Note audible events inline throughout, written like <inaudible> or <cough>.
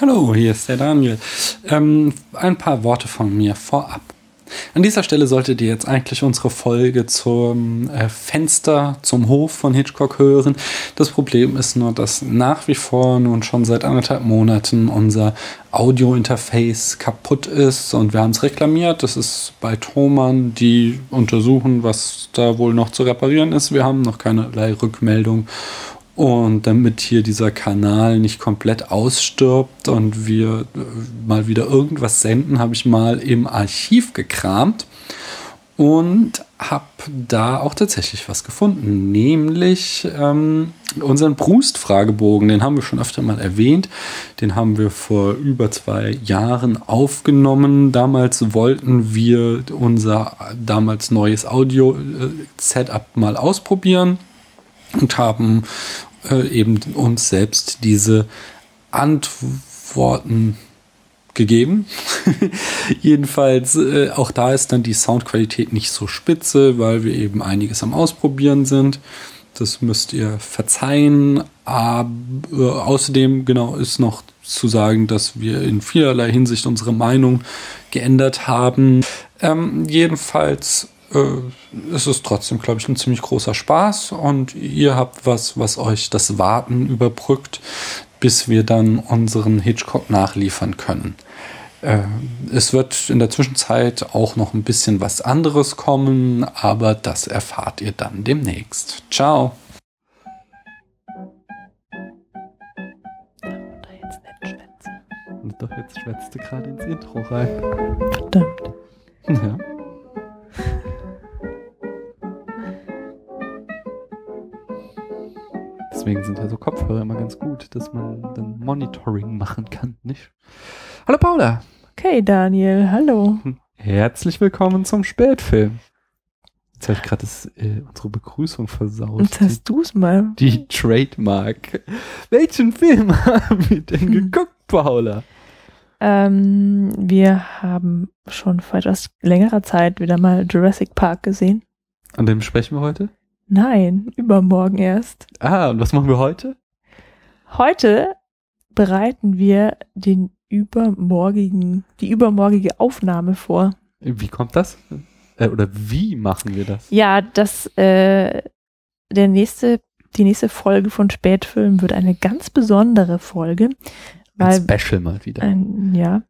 Hallo, hier ist der Daniel. Ähm, ein paar Worte von mir vorab. An dieser Stelle solltet ihr jetzt eigentlich unsere Folge zum äh, Fenster zum Hof von Hitchcock hören. Das Problem ist nur, dass nach wie vor nun schon seit anderthalb Monaten unser Audio-Interface kaputt ist und wir haben es reklamiert. Das ist bei Thomann, die untersuchen, was da wohl noch zu reparieren ist. Wir haben noch keinerlei Rückmeldung und damit hier dieser Kanal nicht komplett ausstirbt und wir äh, mal wieder irgendwas senden, habe ich mal im Archiv gekramt und habe da auch tatsächlich was gefunden, nämlich ähm, unseren Brust-Fragebogen. Den haben wir schon öfter mal erwähnt. Den haben wir vor über zwei Jahren aufgenommen. Damals wollten wir unser damals neues Audio-Setup mal ausprobieren und haben äh, eben uns selbst diese Antworten gegeben. <laughs> Jedenfalls, äh, auch da ist dann die Soundqualität nicht so spitze, weil wir eben einiges am Ausprobieren sind. Das müsst ihr verzeihen. Aber äh, außerdem, genau, ist noch zu sagen, dass wir in vielerlei Hinsicht unsere Meinung geändert haben. Ähm, jedenfalls äh, ist es trotzdem, glaube ich, ein ziemlich großer Spaß und ihr habt was, was euch das Warten überbrückt, bis wir dann unseren Hitchcock nachliefern können. Äh, es wird in der Zwischenzeit auch noch ein bisschen was anderes kommen, aber das erfahrt ihr dann demnächst. Ciao. Doch, jetzt schwätzte gerade ins Intro rein. Verdammt. Ja. Deswegen sind ja so Kopfhörer immer ganz gut, dass man dann Monitoring machen kann, nicht? Hallo Paula. Okay, Daniel, hallo. Herzlich willkommen zum Spätfilm. Jetzt habe ich gerade äh, unsere Begrüßung versaut. Jetzt hast du es mal. Die Trademark. Welchen Film <laughs> haben wir denn Hm. geguckt, Paula? Ähm, wir haben schon vor etwas längerer Zeit wieder mal Jurassic Park gesehen. An dem sprechen wir heute? Nein, übermorgen erst. Ah, und was machen wir heute? Heute bereiten wir den übermorgigen, die übermorgige Aufnahme vor. Wie kommt das? Äh, oder wie machen wir das? Ja, das, äh, der nächste, die nächste Folge von Spätfilm wird eine ganz besondere Folge, weil, Ein Special mal wieder. ein, ja,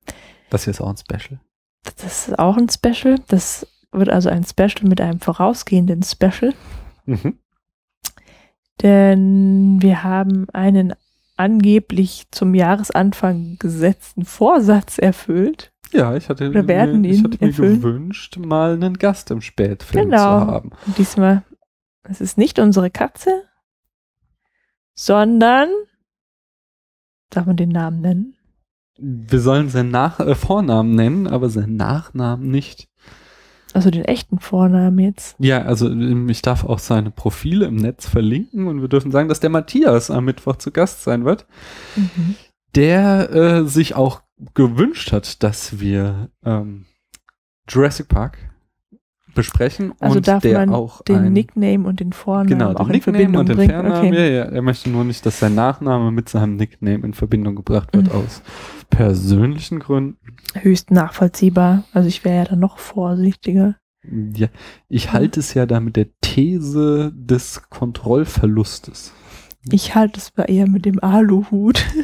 Das hier ist auch ein Special. das ist auch ein Special. Das wird also ein Special mit einem vorausgehenden Special. Mhm. Denn wir haben einen angeblich zum Jahresanfang gesetzten Vorsatz erfüllt. Ja, ich hatte, Wir werden mir, ich ihn hatte mir gewünscht, mal einen Gast im Spätfilm Genau. zu haben. Und diesmal, es ist nicht unsere Katze, sondern, darf man den Namen nennen? Wir sollen seinen Nach äh, Vornamen nennen, aber seinen Nachnamen nicht. Also den echten Vornamen jetzt. Ja, also ähm, ich darf auch seine Profile im Netz verlinken und wir dürfen sagen, dass der Matthias am Mittwoch zu Gast sein wird, Mhm. der äh, sich auch gewünscht hat, dass wir ähm, Jurassic Park besprechen Also und darf der man auch den ein, Nickname und den Vornamen Genau, auch den in Nickname Verbindung und den bringen. Okay. Ja, ja, er möchte nur nicht, dass sein Nachname mit seinem Nickname in Verbindung gebracht wird Mhm. aus persönlichen Gründen. Höchst nachvollziehbar. Also ich wäre ja dann noch vorsichtiger. Ja, ich halte es ja da mit der These des Kontrollverlustes. Ich halte es bei eher mit dem Aluhut. <laughs>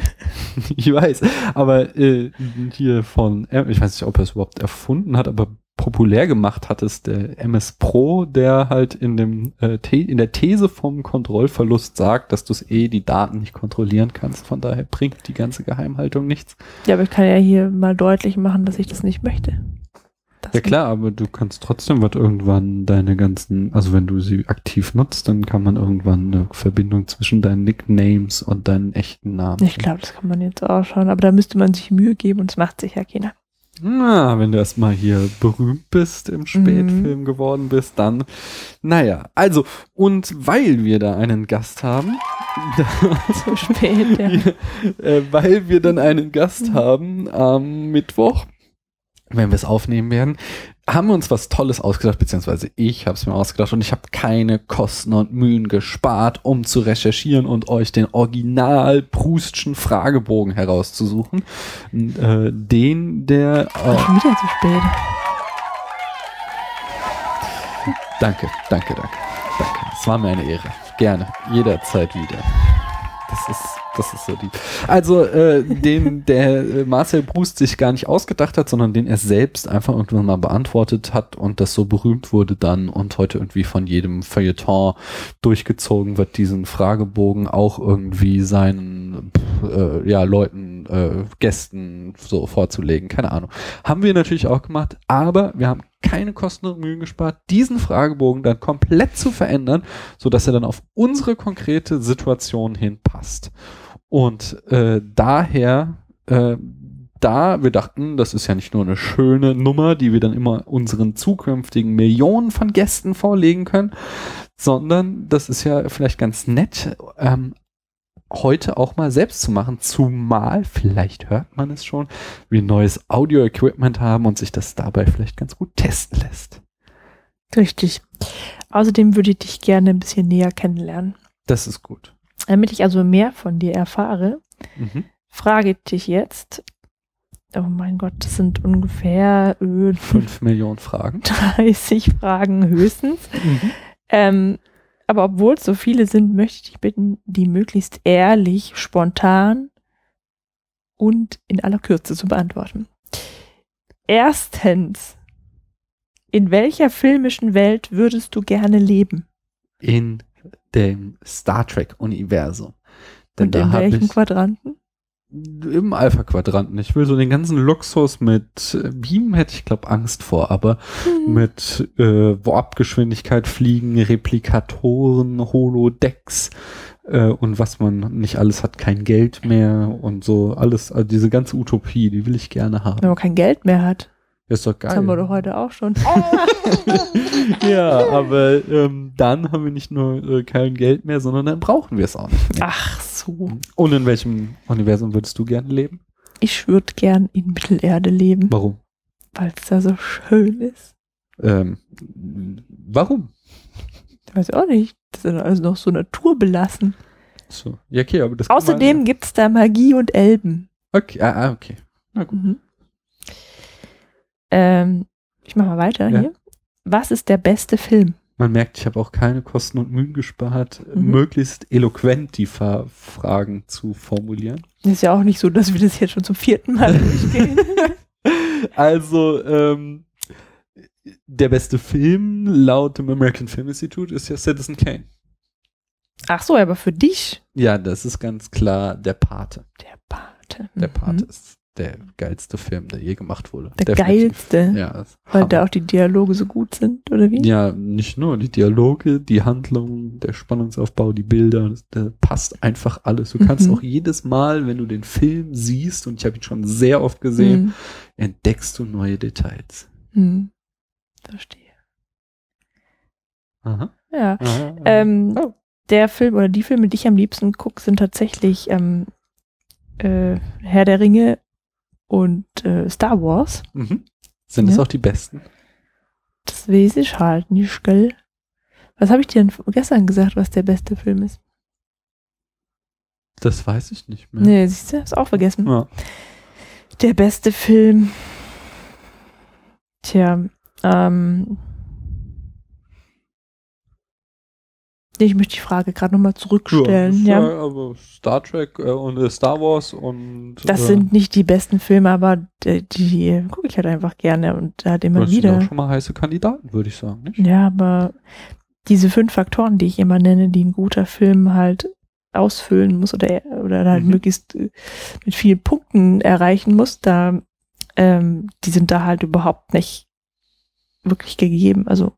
Ich weiß, aber äh, hier von, äh, ich weiß nicht, ob er es überhaupt erfunden hat, aber populär gemacht hat es der MS Pro, der halt in dem äh, in der These vom Kontrollverlust sagt, dass du es eh die Daten nicht kontrollieren kannst. Von daher bringt die ganze Geheimhaltung nichts. Ja, aber ich kann ja hier mal deutlich machen, dass ich das nicht möchte. Das Ja klar, aber du kannst trotzdem wird irgendwann deine ganzen, also wenn du sie aktiv nutzt, dann kann man irgendwann eine Verbindung zwischen deinen Nicknames und deinen echten Namen. Ich glaube, das kann man jetzt auch schauen, aber da müsste man sich Mühe geben und es macht sich ja keiner. Na, wenn du erstmal hier berühmt bist, im Spätfilm geworden bist, dann, naja, also, und weil wir da einen Gast haben, <laughs> So spät, <laughs> ja. äh, weil wir dann einen Gast Mhm. haben am Mittwoch, wenn wir es aufnehmen werden, haben wir uns was Tolles ausgedacht, beziehungsweise ich habe es mir ausgedacht und ich habe keine Kosten und Mühen gespart, um zu recherchieren und euch den original Proustschen Fragebogen herauszusuchen. Äh, den, der... Äh, Schon wieder zu spät. Danke, danke, danke, danke. Es war mir eine Ehre. Gerne, jederzeit wieder. Das ist das ist so die. Also, äh, den der äh, Marcel Proust sich gar nicht ausgedacht hat, sondern den er selbst einfach irgendwann mal beantwortet hat und das so berühmt wurde dann und heute irgendwie von jedem Feuilleton durchgezogen wird, diesen Fragebogen auch irgendwie seinen äh, ja, Leuten, äh, Gästen so vorzulegen. Keine Ahnung. Haben wir natürlich auch gemacht, aber wir haben keine Kosten und Mühen gespart, diesen Fragebogen dann komplett zu verändern, so dass er dann auf unsere konkrete Situation hinpasst. Und äh, daher, äh, da wir dachten, das ist ja nicht nur eine schöne Nummer, die wir dann immer unseren zukünftigen Millionen von Gästen vorlegen können, sondern das ist ja vielleicht ganz nett, ähm, heute auch mal selbst zu machen, zumal, vielleicht hört man es schon, wir neues Audio-Equipment haben und sich das dabei vielleicht ganz gut testen lässt. Richtig. Außerdem würde ich dich gerne ein bisschen näher kennenlernen. Das ist gut. Damit ich also mehr von dir erfahre, mhm. frage ich dich jetzt, oh mein Gott, das sind ungefähr äh, 5 Millionen Fragen. <laughs> 30 Fragen höchstens. Mhm. Ähm, aber obwohl es so viele sind, möchte ich dich bitten, die möglichst ehrlich, spontan und in aller Kürze zu beantworten. Erstens, in welcher filmischen Welt würdest du gerne leben? In dem Star Trek-Universum. Und in welchem Quadranten? im Alpha-Quadranten. Ich will so den ganzen Luxus mit äh, Beam hätte ich glaube Angst vor, aber mhm. mit äh, Warp-Geschwindigkeit fliegen, Replikatoren, Holodecks äh, und was man nicht alles hat, kein Geld mehr und so alles, also diese ganze Utopie, die will ich gerne haben. Wenn man kein Geld mehr hat. Ist doch geil. Das haben wir doch heute auch schon. <laughs> <laughs> ja, aber ähm, dann haben wir nicht nur äh, kein Geld mehr, sondern dann brauchen wir es auch nicht mehr. Ach so. Und in welchem Universum würdest du gerne leben? Ich würde gern in Mittelerde leben. Warum? Weil es da so schön ist. Ähm, warum? Ich weiß auch nicht. Das ist also noch so naturbelassen. So, ja, okay, aber das Außerdem gibt es da Magie und Elben. Okay, ah, ah okay. Na gut. Mhm. Ähm, ich mache mal weiter ja. hier. Was ist der beste Film? Man merkt, ich habe auch keine Kosten und Mühen gespart, mhm. möglichst eloquent die Fa Fragen zu formulieren. Ist ja auch nicht so, dass wir das jetzt schon zum vierten Mal <laughs> durchgehen. also, ähm, der beste Film laut dem American Film Institute ist ja Citizen Kane. Ach so, aber für dich? Ja, das ist ganz klar der Pate. Der Pate. Der Pate mhm. ist der geilste Film, der je gemacht wurde. Der Definitiv. geilste? Ja. Weil da auch die Dialoge so gut sind, oder wie? Ja, nicht nur die Dialoge, die Handlung, der Spannungsaufbau, die Bilder, das passt einfach alles. Du kannst mhm. auch jedes Mal, wenn du den Film siehst, und ich habe ihn schon sehr oft gesehen, mhm. entdeckst du neue Details. Mhm. Verstehe. Aha. Ja. Aha, Ähm, oh. Der Film oder die Filme, die ich am liebsten gucke, sind tatsächlich ähm, äh, Herr der Ringe und äh, Star Wars. Mhm. Sind ja. das auch die besten? Das weiß ich halt nicht, gell? Was habe ich dir denn gestern gesagt, was der beste Film ist? Das weiß ich nicht mehr. Nee, siehst du, hab's auch vergessen. Ja. Der beste Film. Tja, ähm, Ich möchte die Frage gerade nochmal zurückstellen. Ja, ja. aber Star Trek äh, und äh, Star Wars und. Das äh, sind nicht die besten Filme, aber die, die gucke ich halt einfach gerne und da hat immer das wieder. Das sind auch schon mal heiße Kandidaten, würde ich sagen. Nicht? Ja, aber diese fünf Faktoren, die ich immer nenne, die ein guter Film halt ausfüllen muss oder, oder halt mhm. möglichst äh, mit vielen Punkten erreichen muss, da, ähm, die sind da halt überhaupt nicht wirklich gegeben. Also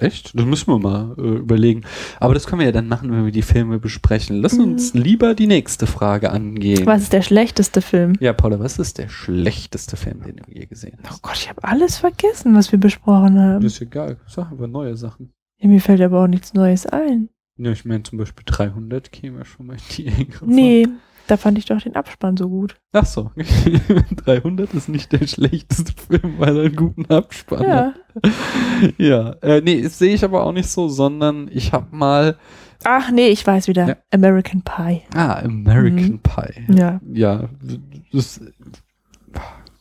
Echt? Das müssen wir mal äh, überlegen. Aber das können wir ja dann machen, wenn wir die Filme besprechen. Lass mhm. uns lieber die nächste Frage angehen. Was ist der schlechteste Film? Ja, Paula, was ist der schlechteste Film, den du je gesehen hast? Oh Gott, ich habe alles vergessen, was wir besprochen haben. Das ist egal. Sag aber neue Sachen. Ja, mir fällt aber auch nichts Neues ein. Ja, ich meine zum Beispiel 300 käme schon mal in die engere Nee, Da fand ich doch den Abspann so gut. Ach so, <laughs> 300 ist nicht der schlechteste Film, weil er einen guten Abspann Ja. hat. Ja, äh, nee, das sehe ich aber auch nicht so, sondern ich habe mal, Ach nee, ich weiß wieder. Ja. American Pie. ah, American Mhm. Pie. Ja. Ja, das,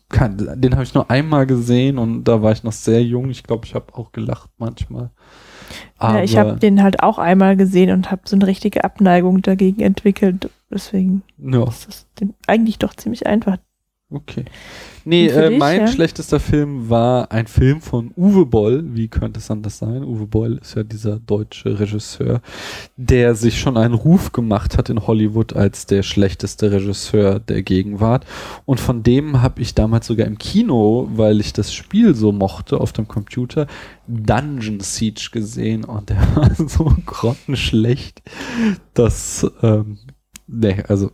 kann, den habe ich nur einmal gesehen und da war ich noch sehr jung. Ich glaube, ich habe auch gelacht manchmal. Aber, ja, ich habe den halt auch einmal gesehen und habe so eine richtige Abneigung dagegen entwickelt. Deswegen ja, ist das eigentlich doch ziemlich einfach. Okay. Nee, äh, dich, mein ja? schlechtester Film war ein Film von Uwe Boll. Wie könnte es anders sein? Uwe Boll ist ja dieser deutsche Regisseur, der sich schon einen Ruf gemacht hat in Hollywood als der schlechteste Regisseur der Gegenwart. Und von dem habe ich damals sogar im Kino, weil ich das Spiel so mochte auf dem Computer, Dungeon Siege gesehen und der <laughs> war so grottenschlecht, dass, ähm, nee, also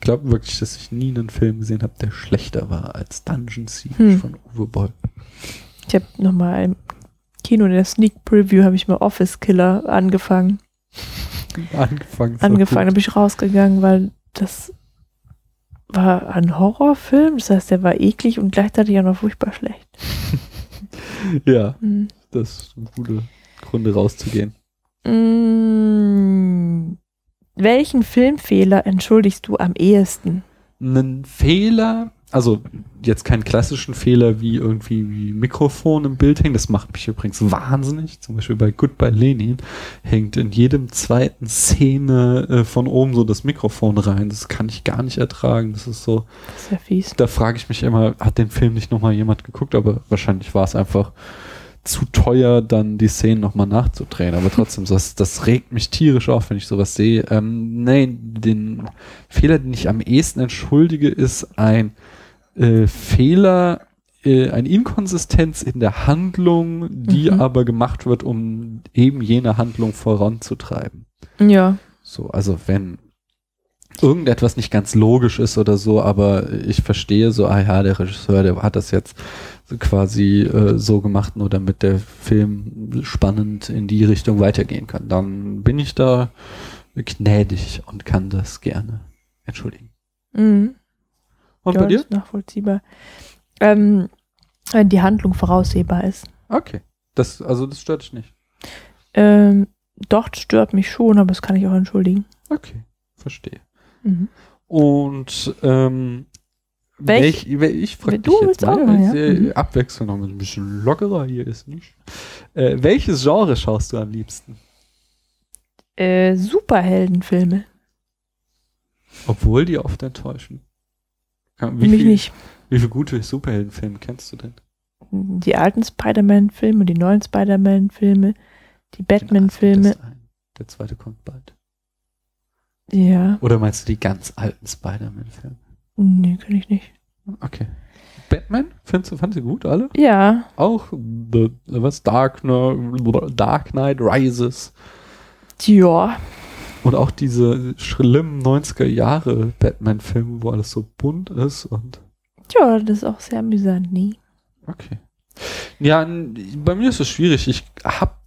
glaube wirklich, dass ich nie einen Film gesehen habe, der schlechter war als Dungeon Siege Hm. von Uwe Boll. Ich habe nochmal im Kino in der Sneak Preview habe ich mal Office Killer angefangen. Angefangen. Angefangen, bin ich rausgegangen, weil das war ein Horrorfilm. Das heißt, der war eklig und gleichzeitig auch noch furchtbar schlecht. <laughs> Ja, Hm. das sind gute Gründe rauszugehen. Mm, welchen Filmfehler entschuldigst du am ehesten? Einen Fehler, also jetzt keinen klassischen Fehler wie irgendwie wie Mikrofon im Bild hängen, das macht mich übrigens wahnsinnig. Zum Beispiel bei Goodbye Lenin hängt in jedem zweiten Szene äh, von oben so das Mikrofon rein. Das kann ich gar nicht ertragen. Das ist so, Das ist ja fies. da frage ich mich immer, hat den Film nicht nochmal jemand geguckt? Aber wahrscheinlich war es einfach zu teuer, dann die Szenen nochmal nachzudrehen. Aber trotzdem, das, das regt mich tierisch auf, wenn ich sowas sehe. Ähm, nee, den Fehler, den ich am ehesten entschuldige, ist ein äh, Fehler, äh, eine Inkonsistenz in der Handlung, die Mhm. aber gemacht wird, um eben jene Handlung voranzutreiben. Ja. So, also wenn irgendetwas nicht ganz logisch ist oder so, aber ich verstehe so, ah ja, der Regisseur, der hat das jetzt quasi äh, so gemacht, nur damit der Film spannend in die Richtung weitergehen kann. Dann bin ich da gnädig und kann das gerne entschuldigen. Mhm. Und ja, bei dir? Das ist nachvollziehbar. Ähm, wenn die Handlung voraussehbar ist. Okay. Das, also das stört dich nicht. Ähm, doch, das stört mich schon, aber das kann ich auch entschuldigen. Okay, verstehe. Mhm. Und ähm, Welch- welch, ich frage dich jetzt mal, auch mal, ja? äh, Mhm. Abwechslung noch ein bisschen lockerer hier ist nicht. Äh, welches Genre schaust du am liebsten? Äh, Superheldenfilme. Obwohl die oft enttäuschen. Kann- Mich viel, nicht. Wie viele gute Superheldenfilme kennst du denn? Die alten Spider-Man-Filme, die neuen Spider-Man-Filme, die Batman-Filme. Das ein. Der zweite kommt bald. Ja, Oder meinst du die ganz alten Spider-Man-Filme? Nee, kann ich nicht. Okay. Batman? Findest du, fandst du gut, alle? Ja, Auch The, was? Dark, Dark Knight Rises. ja. Und auch diese schlimmen 90er Jahre Batman-Filme, wo alles so bunt ist und Ja, das ist auch sehr amüsant, nie. okay. Ja, bei mir ist es schwierig. Ich hab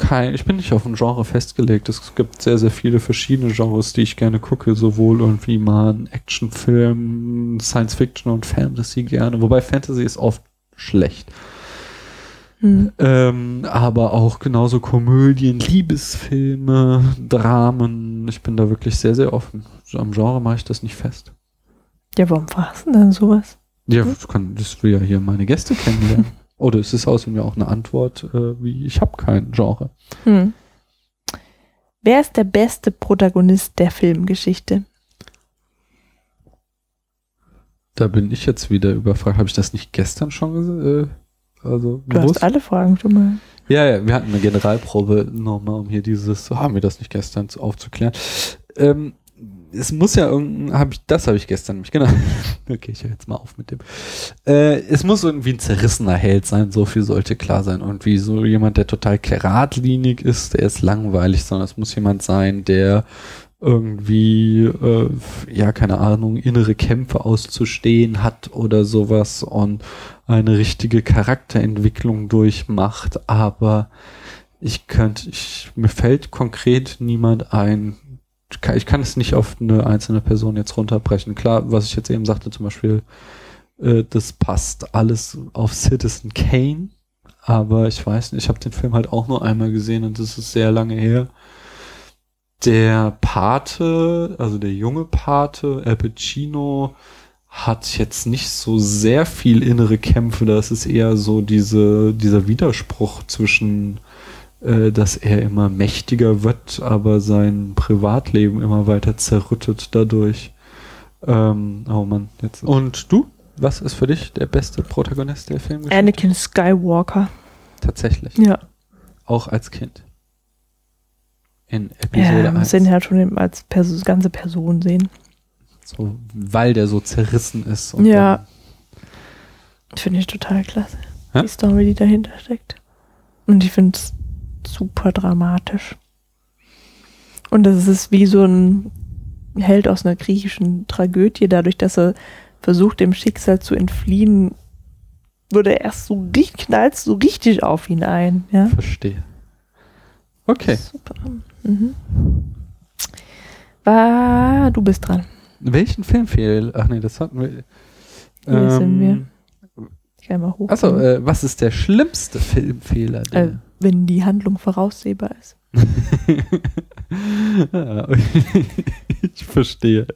kein, ich bin nicht auf ein Genre festgelegt. Es gibt sehr, sehr viele verschiedene Genres, die ich gerne gucke. Sowohl irgendwie mal ein Actionfilm, Science Fiction und Fantasy gerne. Wobei Fantasy ist oft schlecht. Hm. Ähm, aber auch genauso Komödien, Liebesfilme, Dramen. Ich bin da wirklich sehr, sehr offen. So am Genre mache ich das nicht fest. Ja, warum warst du denn dann sowas? Ja, das, kann, das will ja hier meine Gäste kennenlernen. <laughs> Oder es ist außerdem ja auch eine Antwort, äh, wie ich habe kein Genre. Hm. Wer ist der beste Protagonist der Filmgeschichte? Da bin ich jetzt wieder überfragt. Habe ich das nicht gestern schon? Äh, also Du bewusst? hast alle Fragen schon mal. Ja, ja, wir hatten eine Generalprobe nochmal, um hier dieses, so haben wir das nicht gestern zu- aufzuklären. Ähm, es muss ja irgendein, habe ich, das habe ich gestern nämlich, genau. <laughs> Okay, ich höre jetzt mal auf mit dem. Äh, es muss irgendwie ein zerrissener Held sein, so viel sollte klar sein. Und wie so jemand, der total geradlinig ist, der ist langweilig, sondern es muss jemand sein, der irgendwie, äh, ja, keine Ahnung, innere Kämpfe auszustehen hat oder sowas und eine richtige Charakterentwicklung durchmacht, aber ich könnte, ich, mir fällt konkret niemand ein, ich kann es nicht auf eine einzelne Person jetzt runterbrechen. Klar, was ich jetzt eben sagte, zum Beispiel, äh, das passt alles auf Citizen Kane, aber ich weiß nicht, ich habe den Film halt auch nur einmal gesehen und das ist sehr lange her. Der Pate, also der junge Pate, Al Pacino, hat jetzt nicht so sehr viel innere Kämpfe. Das ist eher so diese, dieser Widerspruch zwischen, dass er immer mächtiger wird, aber sein Privatleben immer weiter zerrüttet dadurch. Ähm, oh Mann, jetzt. Und du? Was ist für dich der beste Protagonist der Filmgeschichte? Anakin Skywalker. Tatsächlich. Ja. Auch als Kind. In Episode ja, man muss 1. den halt schon als Pers ganze Person sehen. So, weil der so zerrissen ist. und Ja. Finde ich total klasse. Ja? Die Story, die dahinter steckt. Und ich finde es super dramatisch. Und das ist wie so ein Held aus einer griechischen Tragödie, dadurch, dass er versucht, dem Schicksal zu entfliehen, würde er erst so richtig, knallt so richtig auf ihn ein. Ja? Verstehe. Okay. Super. Mhm. War, du bist dran. Welchen Filmfehl? Ach nee, das hatten wir. Hier sind wir. Ähm, Ich kann mal hoch. Achso, äh, was ist der schlimmste Filmfehler? äh, Der wenn die Handlung voraussehbar ist. <laughs> Ich verstehe.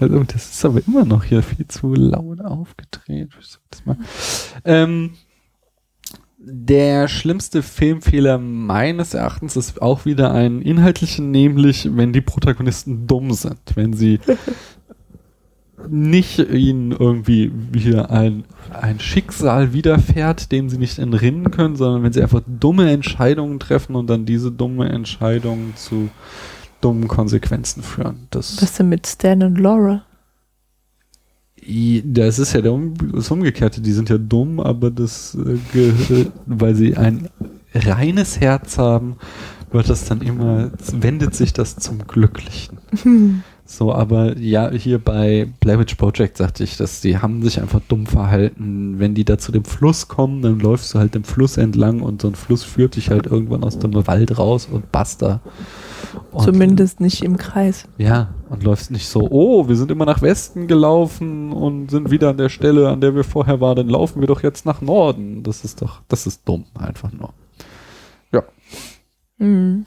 Also, das ist aber immer noch hier viel zu laut aufgedreht. Ähm, der schlimmste Filmfehler meines Erachtens ist auch wieder ein inhaltlichen, nämlich wenn die Protagonisten dumm sind, wenn sie <laughs> nicht ihnen irgendwie hier ein, ein Schicksal widerfährt, dem sie nicht entrinnen können, sondern wenn sie einfach dumme Entscheidungen treffen und dann diese dumme Entscheidungen zu dummen Konsequenzen führen. Das, Was denn mit Stan und Laura? Das ist ja der um, das Umgekehrte. Die sind ja dumm, aber das, äh, ge- weil sie ein reines Herz haben, wird das dann immer, wendet sich das zum Glücklichen. <laughs> So, aber ja, hier bei Blair Witch Project sagte ich, dass die haben sich einfach dumm verhalten. Wenn die da zu dem Fluss kommen, dann läufst du halt dem Fluss entlang und so ein Fluss führt dich halt irgendwann aus dem Wald raus und basta. Und, Zumindest nicht im Kreis. Ja, und läufst nicht so, oh, wir sind immer nach Westen gelaufen und sind wieder an der Stelle, an der wir vorher waren, dann laufen wir doch jetzt nach Norden. Das ist doch, das ist dumm, einfach nur. Mhm.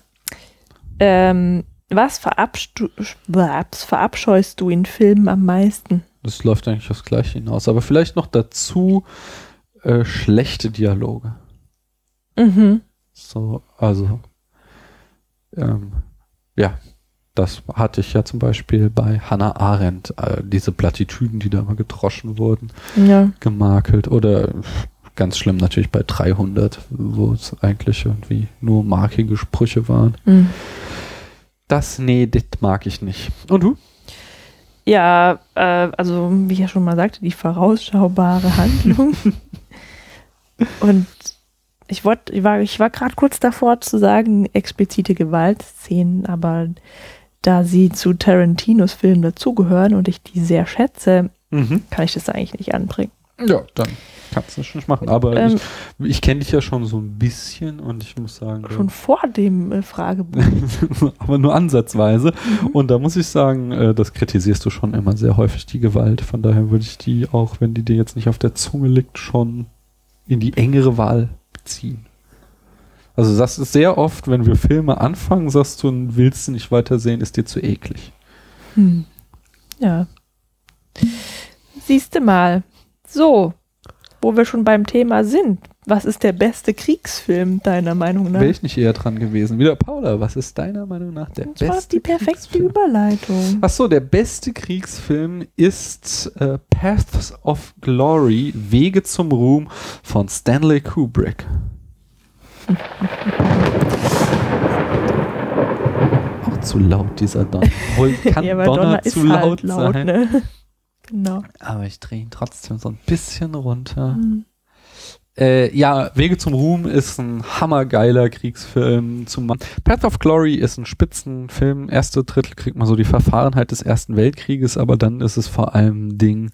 Ähm, was verabscheust du in Filmen am meisten? Das läuft eigentlich aufs Gleiche hinaus. Aber vielleicht noch dazu äh, schlechte Dialoge. Mhm. So, also, ähm, ja, das hatte ich ja zum Beispiel bei Hannah Arendt, äh, diese Plattitüden, die da immer gedroschen wurden, Ja. gemakelt. Oder ganz schlimm natürlich bei 300, wo es eigentlich irgendwie nur markige Sprüche waren. Mhm. Das, nee, das mag ich nicht. Und du? Ja, äh, also wie ich ja schon mal sagte, die vorausschaubare <laughs> Handlung. Und ich wollte, ich war, ich war gerade kurz davor zu sagen, explizite Gewaltszenen, aber da sie zu Tarantinos Filmen dazugehören und ich die sehr schätze, Mhm. kann ich das eigentlich nicht anbringen. Ja, dann kannst du schon machen. Aber Ähm, ich, ich kenne dich ja schon so ein bisschen und ich muss sagen, Schon vor dem äh, Fragebogen. <laughs> aber nur ansatzweise. Mhm. Und da muss ich sagen, äh, das kritisierst du schon immer sehr häufig, die Gewalt. Von daher würde ich die, auch wenn die dir jetzt nicht auf der Zunge liegt, schon in die engere Wahl beziehen. Also das ist sehr oft, wenn wir Filme anfangen, sagst du, willst du nicht weitersehen, ist dir zu eklig. Hm. Ja. Siehste mal. So, wo wir schon beim Thema sind. Was ist der beste Kriegsfilm deiner Meinung nach? Wäre ich nicht eher dran gewesen. Wieder Paula, was ist deiner Meinung nach der Das war beste die perfekte Kriegsfilm? Überleitung. Ach so, der beste Kriegsfilm ist äh, Paths of Glory, Wege zum Ruhm von Stanley Kubrick. Auch zu laut, dieser Donner. <laughs> Kann ja, Donner, Donner ist zu laut, halt laut, sein. ne? Genau. Aber ich drehe ihn trotzdem so ein bisschen runter. Hm. Äh, ja, Wege zum Ruhm ist ein hammergeiler Kriegsfilm. Zum Path of Glory ist ein Spitzenfilm. Erste Drittel kriegt man so die Verfahrenheit des Ersten Weltkrieges, aber dann ist es vor allem Ding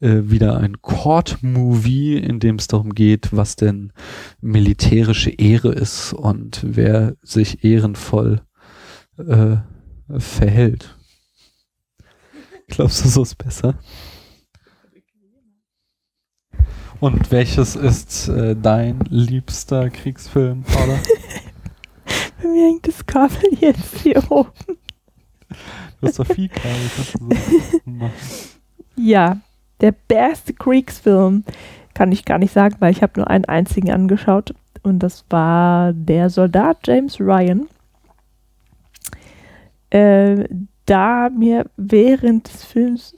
äh, wieder ein Court-Movie, in dem es darum geht, was denn militärische Ehre ist und wer sich ehrenvoll äh, verhält. Glaubst du, so ist besser? Und welches ist äh, dein liebster Kriegsfilm, Paula? <laughs> Bei mir hängt das Kabel jetzt hier oben. Du hast doch viel Kabel. so. <laughs> Ja, der beste Kriegsfilm kann ich gar nicht sagen, weil ich habe nur einen einzigen angeschaut und das war der Soldat James Ryan. Äh, da mir während des Films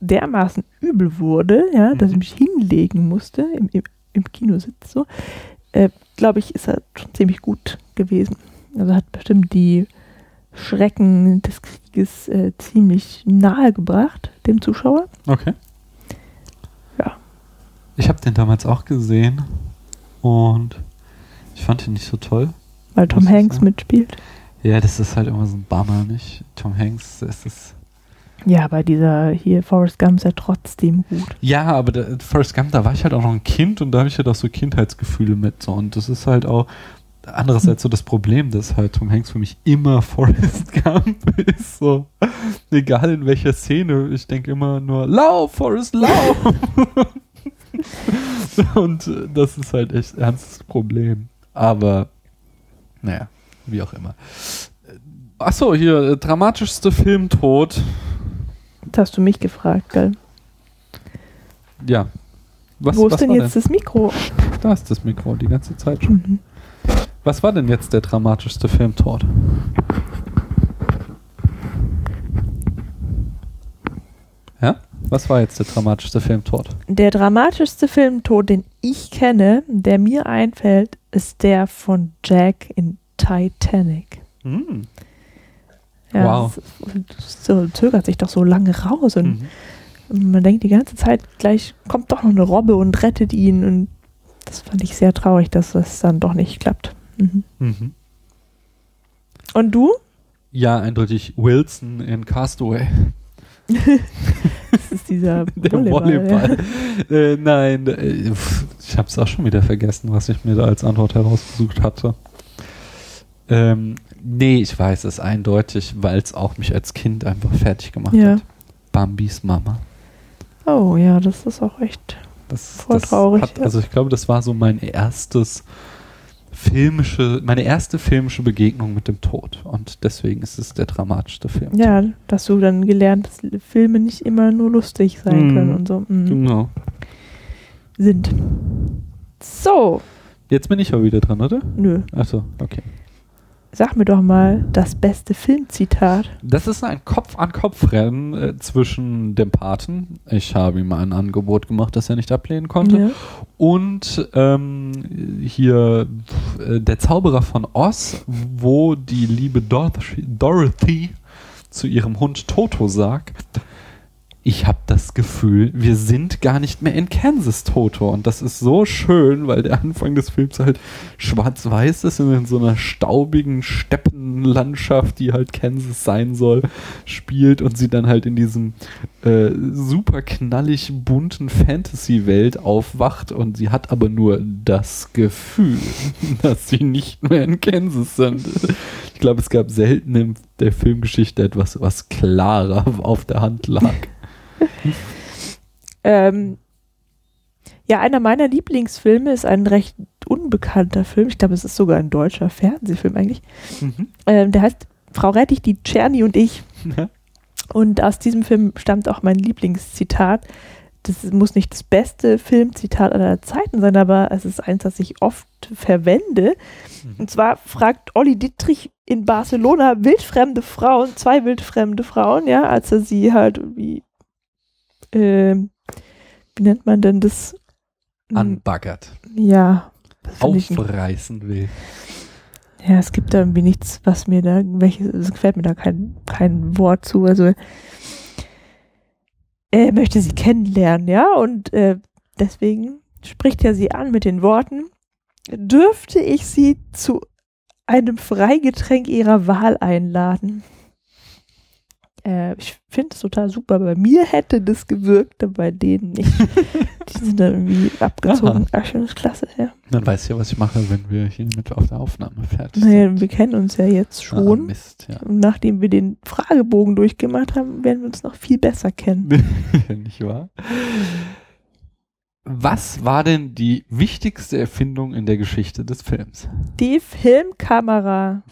dermaßen übel wurde, ja, dass ich Mhm. mich hinlegen musste im, im, im Kinositz so, äh, glaube ich, ist er schon ziemlich gut gewesen. Also hat bestimmt die Schrecken des Krieges äh, ziemlich nahe gebracht, dem Zuschauer. Okay. Ja. Ich habe den damals auch gesehen und ich fand ihn nicht so toll. Weil Tom Hanks mitspielt. Ja, das ist halt immer so ein Bummer, nicht? Tom Hanks ist es. Ja, bei dieser hier Forrest Gump ist er trotzdem gut. Ja, aber der First Gump, da war ich halt auch noch ein Kind und da habe ich halt auch so Kindheitsgefühle mit. So. Und das ist halt auch andererseits so das Problem, dass halt Tom Hanks für mich immer <laughs> Forrest Gump ist. So. Egal in welcher Szene, ich denke immer nur, lauf, Forrest, lauf! <laughs> und äh, das ist halt echt ein ernstes Problem. Aber, naja, wie auch immer. Achso, hier, äh, dramatischste Filmtod. Das hast du mich gefragt, gell? Ja. Was, Wo ist was denn jetzt das Mikro? Da ist das Mikro die ganze Zeit schon. Mhm. Was war denn jetzt der dramatischste Filmtod? Ja? Was war jetzt der dramatischste Filmtod? Der dramatischste Filmtod, den ich kenne, der mir einfällt, ist der von Jack in Titanic. Hm. Ja, Wow. es- So zögert sich doch so lange raus und Mhm. man denkt die ganze Zeit, gleich kommt doch noch eine Robbe und rettet ihn und das fand ich sehr traurig, dass das dann doch nicht klappt. Mhm. Mhm. Und du? Ja, eindeutig Wilson in Castaway. Das ist dieser <laughs> Der Volleyball. Volleyball. äh, nein, äh, ich habe es auch schon wieder vergessen, was ich mir da als Antwort herausgesucht hatte. Ähm, nee, ich weiß es eindeutig, weil es auch mich als Kind einfach fertig gemacht Ja. hat. Bambis Mama. Oh ja, das ist auch echt. Das, Voll das traurig, Hat, ja. also ich glaube, das war so mein erstes filmische, meine erste filmische Begegnung mit dem Tod. Und deswegen ist es der dramatischste Film. Ja, dass du dann gelernt, dass Filme nicht immer nur lustig sein Mhm. können und so mhm. Genau. sind. So, Jetzt bin ich aber wieder dran, oder? nö. Achso, okay. Sag mir doch mal das beste Filmzitat. Das ist ein Kopf-an-Kopf-Rennen äh, zwischen dem Paten. Ich habe ihm ein Angebot gemacht, das er nicht ablehnen konnte. Ja. Und ähm, hier äh, der Zauberer von Oz, wo die liebe Dorothy, Dorothy zu ihrem Hund Toto sagt, ich habe das Gefühl, wir sind gar nicht mehr in Kansas, Toto. Und das ist so schön, weil der Anfang des Films halt schwarz-weiß ist und in so einer staubigen Steppenlandschaft, die halt Kansas sein soll, spielt und sie dann halt in diesem äh, super knallig bunten Fantasy-Welt aufwacht und sie hat aber nur das Gefühl, <laughs> dass sie nicht mehr in Kansas sind. Ich glaube, es gab selten in der Filmgeschichte etwas, was klarer auf der Hand lag. <laughs> Ähm, ja, einer meiner Lieblingsfilme ist ein recht unbekannter Film. Ich glaube, es ist sogar ein deutscher Fernsehfilm eigentlich. Mhm. Ähm, der heißt Frau Rettich, die Czerny und ich. Ja. Und aus diesem Film stammt auch mein Lieblingszitat. Das muss nicht das beste Filmzitat aller Zeiten sein, aber es ist eins, das ich oft verwende. Und zwar fragt Olli Dittrich in Barcelona wildfremde Frauen, zwei wildfremde Frauen, ja, als er sie halt irgendwie, ähm, wie nennt man denn das? Hm, Anbaggert. Ja. ich ein- Aufreißen will. Ja, es gibt da irgendwie nichts, was mir da, welches, es gefällt mir da kein, kein Wort zu. Also er möchte sie kennenlernen, ja, und äh, deswegen spricht er sie an mit den Worten, dürfte ich sie zu einem Freigetränk ihrer Wahl einladen. Äh, ich finde es total super. Bei mir hätte das gewirkt, aber bei denen nicht. <laughs> Die sind dann irgendwie abgezogen. Ach, schon ist klasse, ja. Dann weißt du ja, was ich mache, wenn wir hier mit auf der Aufnahme fertig Naja, sind. wir kennen uns ja jetzt Ah, schon. Mist, ja. Und nachdem wir den Fragebogen durchgemacht haben, werden wir uns noch viel besser kennen. <laughs> Nicht wahr? Was war denn die wichtigste Erfindung in der Geschichte des Films? Die Filmkamera.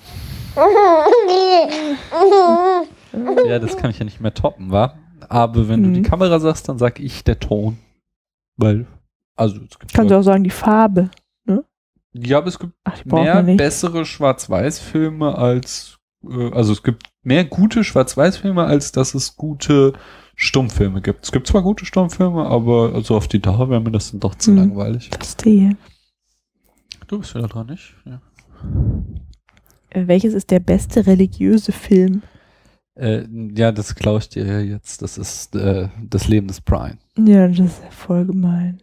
Ja, das kann ich ja nicht mehr toppen, wa? Aber wenn du Mhm. die Kamera sagst, dann sag ich der Ton. Weil, also es gibt Kannst du auch sagen, die Farbe. ja, aber es gibt Ach, mehr bessere Schwarz-Weiß-Filme als, äh, also es gibt mehr gute Schwarz-Weiß-Filme, als dass es gute Stummfilme gibt. Es gibt zwar gute Stummfilme, aber also auf die Dauer wäre mir das dann doch zu Mhm. langweilig. Verstehe. Du bist wieder dran, nicht? Ja. Äh, Welches ist der beste religiöse Film? Äh, ja, das klaue ich dir ja jetzt. Das ist äh, das Leben des Brian. Ja, das ist voll gemein.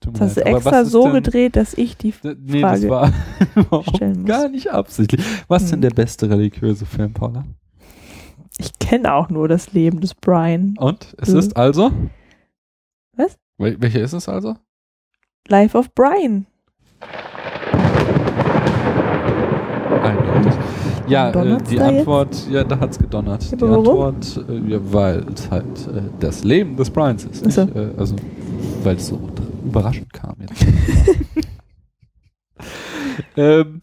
Das hast du extra so denn- gedreht, dass ich die. D- Nee, Frage das war <laughs> überhaupt stellen muss. gar nicht absichtlich. Was ist denn Hm. der beste religiöse Film, Paula? Ich kenne auch nur das Leben des Brian. Und es Hm. ist also? Was? Wel welcher ist es also? Life of Brian. Eindeutig. Ja, äh, die da jetzt? Antwort, ja, da hat's gedonnert. Ja, die warum? Antwort, äh, ja, weil es halt äh, das Leben des Brians ist. So. Äh, also, weil es so überraschend kam jetzt. <laughs> ähm,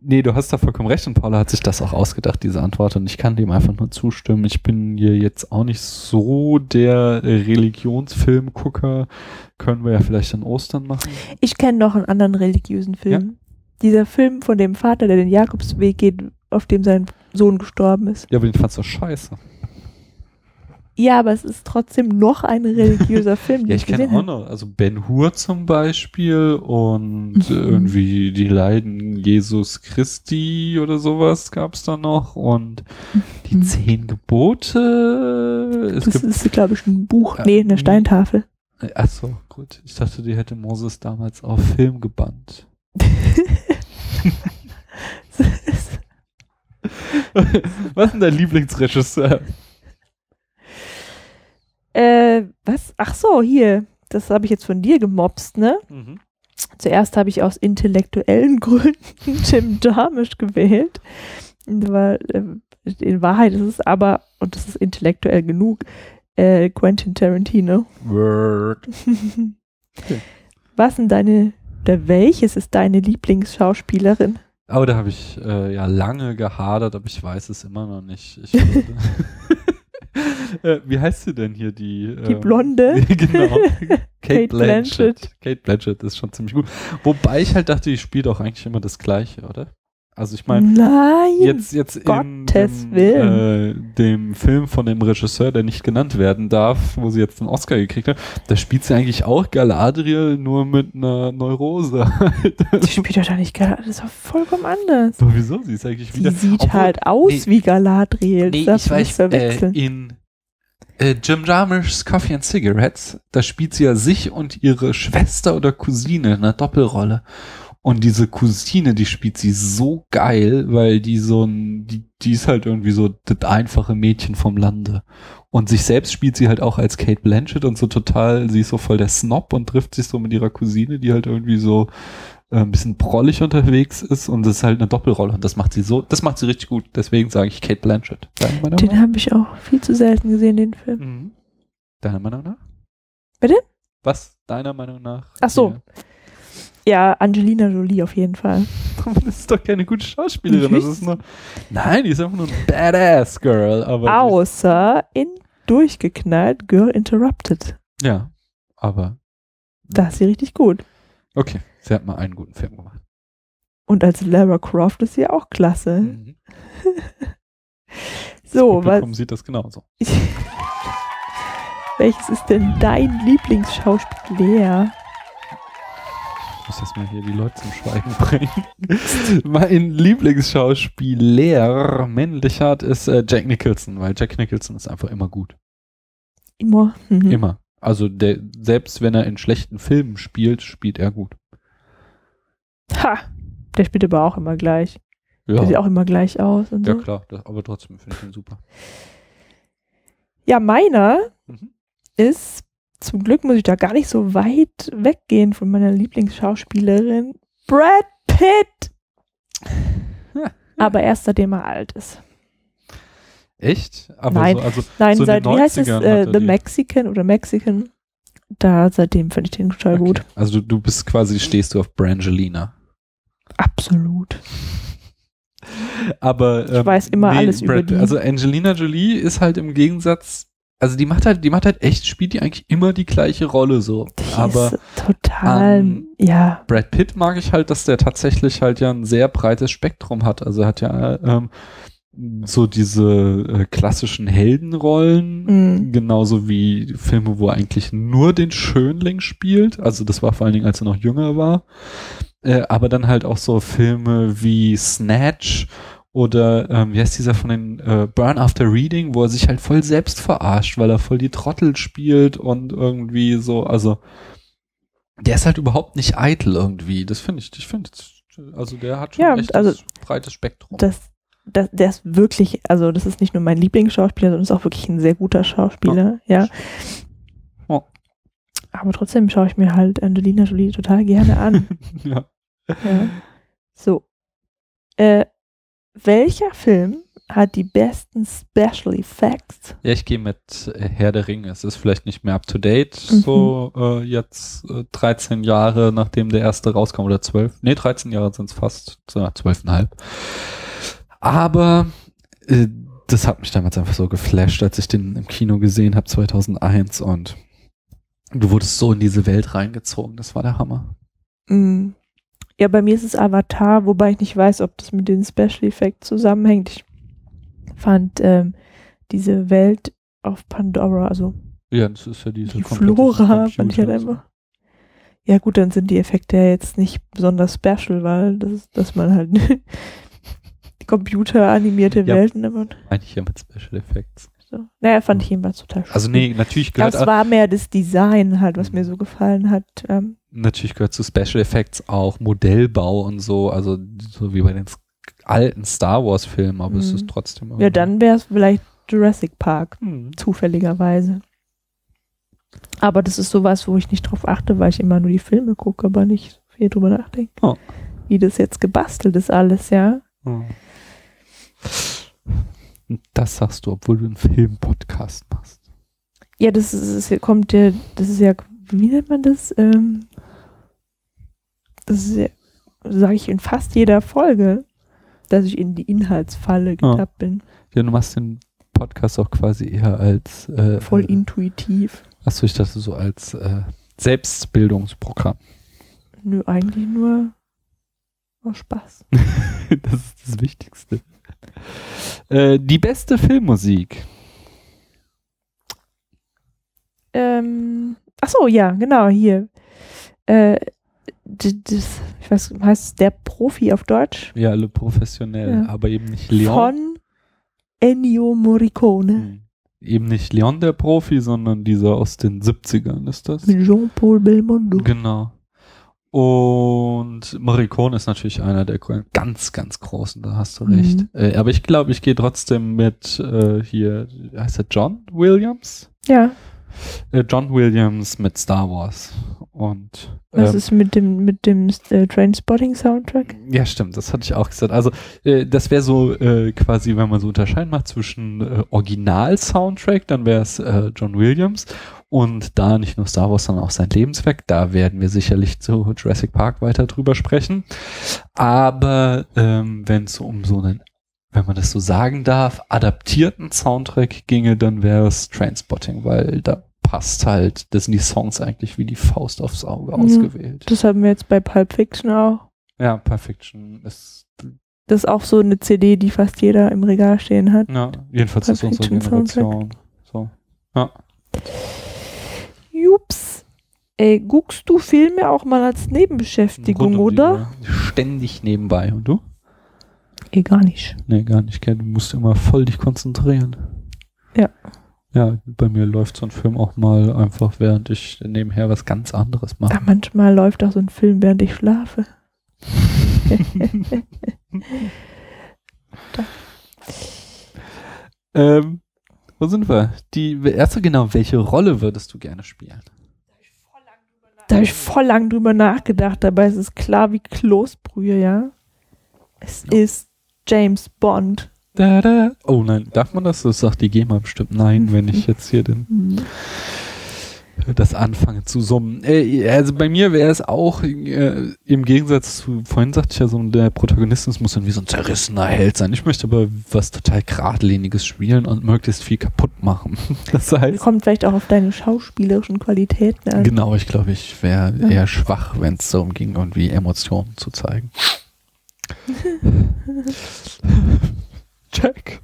nee, du hast da vollkommen recht und Paula hat sich das auch ausgedacht, diese Antwort und ich kann dem einfach nur zustimmen. Ich bin hier jetzt auch nicht so der Religionsfilmgucker. Können wir ja vielleicht an Ostern machen. Ich kenne noch einen anderen religiösen Film. Dieser Film von dem Vater, der den Jakobsweg geht, auf dem sein Sohn gestorben ist. Ja, aber den fandst du scheiße. Ja, aber es ist trotzdem noch ein religiöser <laughs> Film, Ja, ich, ich kenne auch noch, also Ben Hur zum Beispiel und Mhm. irgendwie die Leiden Jesus Christi oder sowas gab's da noch und die Mhm. zehn Gebote. Es Das ist, glaube ich, ein Buch. Äh, Nee, eine. Steintafel. ach so, gut. Ich dachte, die hätte Moses damals auf Film gebannt. <laughs> <laughs> Was ist denn dein Lieblingsregisseur? äh, was? Ach so, hier. Das habe ich jetzt von dir gemobst, ne? Mhm. Zuerst habe ich aus intellektuellen <laughs> Gründen Jim Jarmusch gewählt. Aber, äh, in Wahrheit ist es aber, und das ist intellektuell genug, äh, Quentin Tarantino. Word. Okay. <laughs> Was sind deine, oder welches ist deine Lieblingsschauspielerin? Aber da habe ich äh, ja lange gehadert, aber ich weiß es immer noch nicht. Ich <laughs> äh, wie heißt sie denn hier, die? Die ähm, Blonde? <laughs> genau. <laughs> Kate, Kate Blanchett. Blanchett. Kate Blanchett ist schon ziemlich gut. Wobei ich halt dachte, die spielt auch eigentlich immer das Gleiche, oder? Also ich meine, jetzt, jetzt in Gottes dem, Willen. äh, dem Film von dem Regisseur, der nicht genannt werden darf, wo sie jetzt den Oscar gekriegt hat, da spielt sie eigentlich auch Galadriel, nur mit einer Neurose. <laughs> Die spielt doch da nicht gerade, das ist doch vollkommen anders. Sowieso, sie ist eigentlich Sie wieder. sieht Obwohl- halt aus nee, wie Galadriel. Nee, das ich darf man nicht weiß, äh, verwechseln. in äh, Jim Jarmusch's Coffee and Cigarettes, da spielt sie ja sich und ihre Schwester oder Cousine in einer Doppelrolle. Und diese Cousine, die spielt sie so geil, weil die so ein, die, die ist halt irgendwie so das einfache Mädchen vom Lande. Und sich selbst spielt sie halt auch als Kate Blanchett und so total, sie ist so voll der Snob und trifft sich so mit ihrer Cousine, die halt irgendwie so äh, ein bisschen prollig unterwegs ist und das ist halt eine Doppelrolle und das macht sie so, das macht sie richtig gut. Deswegen sage ich Kate Blanchett. Deine Meinung Den habe ich auch viel zu selten gesehen, den Film. Mhm. Deiner Meinung nach? Bitte? Was deiner Meinung nach? Ach so. Ja, Angelina Jolie auf jeden Fall. <laughs> Das ist doch keine gute Schauspielerin. Das ist nur, nein, die ist einfach nur ein Badass Girl. Aber Außer in Durchgeknallt Girl Interrupted. Ja, aber Da ist sie richtig gut. okay. Sie hat mal einen guten Film gemacht. Und als Lara Croft ist sie auch klasse. Mhm. <laughs> So, was, Publikum sieht das genauso. <laughs> welches ist denn dein Lieblingsschauspieler? Ich muss jetzt mal hier die Leute zum Schweigen bringen. <laughs> mein Lieblingsschauspieler männlicher ist äh, Jack Nicholson, weil Jack Nicholson ist einfach immer gut. Immer. Mhm. Immer. Also der, selbst wenn er in schlechten Filmen spielt, spielt er gut. Ha! Der spielt aber auch immer gleich. Ja, Der sieht auch immer gleich aus und ja so. klar, das, aber trotzdem finde ich ihn super. Ja, meiner Mhm. ist, zum Glück muss ich da gar nicht so weit weggehen von meiner Lieblingsschauspielerin, Brad Pitt. <laughs> Aber erst seitdem er alt ist. Echt? Aber Nein. so, also Nein, So seit, wie heißt es, 90ern äh, The Mexican oder Mexican. Da, seitdem finde ich den total okay. gut. Also du, du bist quasi, stehst du auf Brangelina. Absolut. <laughs> Aber ähm, weiß immer alles über die. Also Angelina Jolie ist halt im Gegensatz, also die macht halt, die macht halt echt, spielt die eigentlich immer die gleiche Rolle so. Die Aber ist total, ähm, ja. Brad Pitt mag ich halt, dass der tatsächlich halt ja ein sehr breites Spektrum hat. Also er hat ja ähm, so diese äh, klassischen Heldenrollen, Mhm. genauso wie Filme, wo er eigentlich nur den Schönling spielt. Also das war vor allen Dingen, als er noch jünger war. Äh, aber dann halt auch so Filme wie Snatch oder ähm, wie heißt dieser von den äh, Burn After Reading, wo er sich halt voll selbst verarscht, weil er voll die Trottel spielt und irgendwie so, also der ist halt überhaupt nicht eitel irgendwie. Das finde ich, ich finde, also der hat schon Ja, echt also breites Spektrum. Das, das, der ist wirklich, also das ist nicht nur mein Lieblingsschauspieler, sondern ist auch wirklich ein sehr guter Schauspieler, ja. Ja. Aber trotzdem schaue ich mir halt Angelina Jolie total gerne an. <laughs> ja. ja. So. Äh, welcher Film hat die besten Special Effects? Ja, ich gehe mit äh, Herr der Ringe. Es ist vielleicht nicht mehr up to date, Mhm. so äh, jetzt äh, 13 Jahre nachdem der erste rauskam oder 12. Nee, 13 Jahre sind es fast, so 12,5. Aber äh, das hat mich damals einfach so geflasht, als ich den im Kino gesehen habe 2001 und du wurdest so in diese Welt reingezogen. Das war der Hammer. Mm. Ja, bei mir ist es Avatar, wobei ich nicht weiß, ob das mit den Special Effects zusammenhängt. Ich fand ähm, diese Welt auf Pandora, also Ja, das ist ja diese die Flora, fand ich halt einfach. Ja gut, dann sind die Effekte ja jetzt nicht besonders special, weil das, dass man halt <laughs> die computeranimierte Ja. Welten immer Meine ich ja mit Special Effects. So. Naja, fand ich jedenfalls total schön. Also nee, natürlich Aber gehört es war mehr das Design halt, was mir so gefallen hat. Ähm, natürlich gehört zu Special Effects auch Modellbau und so, also so wie bei den alten Star Wars Filmen, aber es Mhm. ist trotzdem ja, dann wäre es vielleicht Jurassic Park, Hm. zufälligerweise. Aber das ist sowas, wo ich nicht drauf achte, weil ich immer nur die Filme gucke, aber nicht so viel drüber nachdenke. Oh. Wie das jetzt gebastelt ist alles, ja. Oh. Und Das sagst du, obwohl du einen Filmpodcast machst. Ja, das ist, ist, kommt ja, das ist ja, wie nennt man das? Ähm, das ist ja, sage ich in fast jeder Folge, dass ich in die Inhaltsfalle Ah. getappt bin. Ja, du machst den Podcast auch quasi eher als äh, Voll äh, intuitiv. Achso, ich dachte so als äh, Selbstbildungsprogramm. Nö, eigentlich nur aus Spaß. <laughs> das ist das Wichtigste. Äh, die beste Filmmusik. Ähm, ach so, ja, genau, hier. Äh, das, ich weiß, heißt es der Profi auf Deutsch? Ja, alle professionell, Ja. aber eben nicht Leon. Von Ennio Morricone. Hm. Eben nicht Leon der Profi, sondern dieser aus den 70ern ist das. Jean-Paul Belmondo. Genau. Und Morricone ist natürlich einer der ganz, ganz großen, da hast du Mhm. recht. Äh, aber ich glaube, ich gehe trotzdem mit äh, hier, heißt er John Williams? Ja, Äh, John Williams mit Star Wars. Und was ähm, ist mit dem, mit dem äh, Trainspotting-Soundtrack? Ja, stimmt, das hatte ich auch gesagt. Also, äh, das wäre so äh, quasi, wenn man so unterscheiden macht zwischen äh, Original-Soundtrack, dann wäre es äh, John Williams und da nicht nur Star Wars, sondern auch sein Lebenswerk. Da werden wir sicherlich zu Jurassic Park weiter drüber sprechen. Aber ähm, wenn es um so einen, wenn man das so sagen darf, adaptierten Soundtrack ginge, dann wäre es Trainspotting, weil da passt halt, das sind die Songs eigentlich wie die Faust aufs Auge Mhm. ausgewählt. Das haben wir jetzt bei Pulp Fiction auch. Ja, Perfection ist Das ist auch so eine CD, die fast jeder im Regal stehen hat. Ja, jedenfalls ist unsere Generation. So. Ja. Jups. Ey, guckst du Filme auch mal als Nebenbeschäftigung, die oder? Ständig nebenbei. Und du? Eh, gar nicht. Nee, gar nicht. gell. Du musst immer voll dich konzentrieren. Ja. Ja, bei mir läuft so ein Film auch mal einfach, während ich nebenher was ganz anderes mache. Ja, manchmal läuft auch so ein Film, während ich schlafe. <laughs> <laughs> ähm, wo sind wir? Die erste, genau, welche Rolle würdest du gerne spielen? Da habe ich voll lang drüber nachgedacht, dabei ist es klar wie Kloßbrühe, ja. Es Ja. ist James Bond. Da, da. Oh nein, darf man das? Das sagt die GEMA bestimmt nein, wenn ich <laughs> jetzt hier den, Hm. Das anfange zu summen. Äh, also bei mir wäre es auch, äh, im Gegensatz zu, vorhin sagte ich ja so, der Protagonist muss irgendwie so ein zerrissener Held sein. Ich möchte aber was total geradliniges spielen und möglichst viel kaputt machen. <laughs> Das heißt, Kommt vielleicht auch auf deine schauspielerischen Qualitäten an. Genau, ich glaube, ich wäre Ja. eher schwach, wenn es darum ging, irgendwie Emotionen zu zeigen. <laughs> Check.